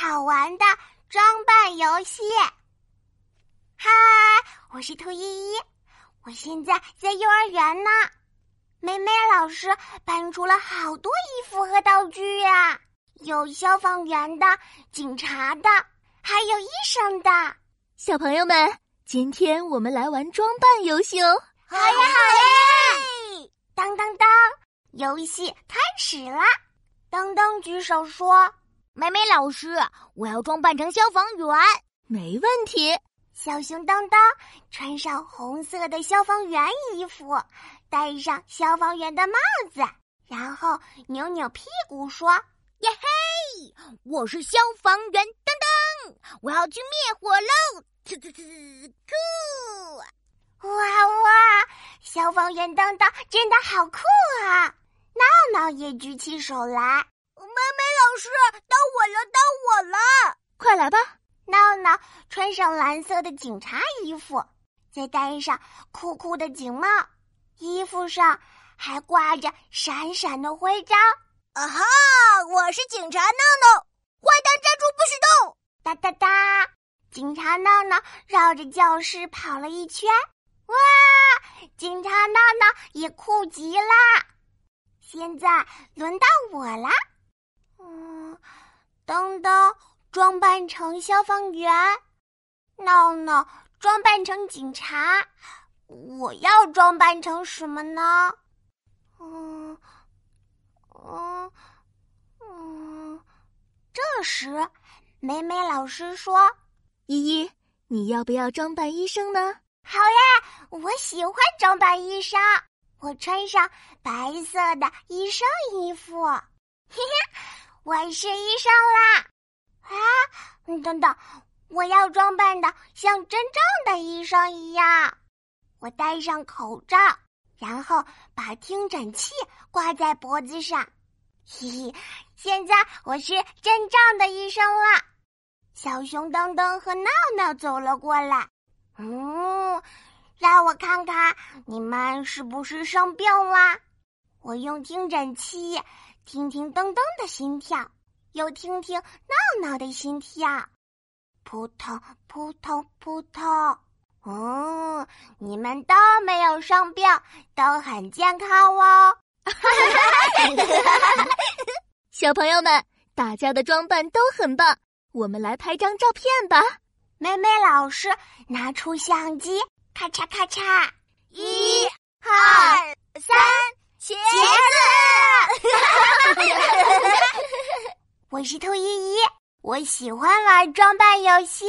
好玩的装扮游戏。嗨，我是兔依依，我现在在幼儿园呢。美美老师搬出了好多衣服和道具呀，有消防员的、警察的，还有医生的。小朋友们，今天我们来玩装扮游戏哦！好呀，好呀！当当当，游戏开始啦！当当举手说：“美美老师，我要装扮成消防员。”没问题。小熊当当穿上红色的消防员衣服，戴上消防员的帽子，然后扭扭屁股说：“耶嘿，我是消防员当当，我要去灭火喽！”呲呲呲，酷！哇哇，消防员当当真的好酷啊！闹闹也举起手来，美美老师，到我了，到我了，快来吧！闹闹穿上蓝色的警察衣服，再戴上酷酷的警帽，衣服上还挂着闪闪的徽章。啊哈！我是警察闹闹，坏蛋站住，不许动！哒哒哒！警察闹闹绕着教室跑了一圈，哇！警察闹闹也酷极了。现在轮到我啦！嗯，噔噔。装扮成消防员，闹闹装扮成警察，我要装扮成什么呢？嗯嗯嗯。这时，美美老师说：“依依，你要不要装扮医生呢？”“好呀，我喜欢装扮医生，我穿上白色的医生衣服，嘿嘿，我是医生啦。”啊，等等，我要装扮的像真正的医生一样。我戴上口罩，然后把听诊器挂在脖子上。嘿嘿，现在我是真正的医生了。小熊噔噔和闹闹走了过来。嗯，让我看看你们是不是生病了。我用听诊器听听噔噔的心跳。又听听闹闹的心跳，扑通扑通扑通。哦，你们都没有生病，都很健康哦。小朋友们，大家的装扮都很棒，我们来拍张照片吧。美美老师拿出相机，咔嚓咔嚓，一、我是兔依依，我喜欢玩装扮游戏。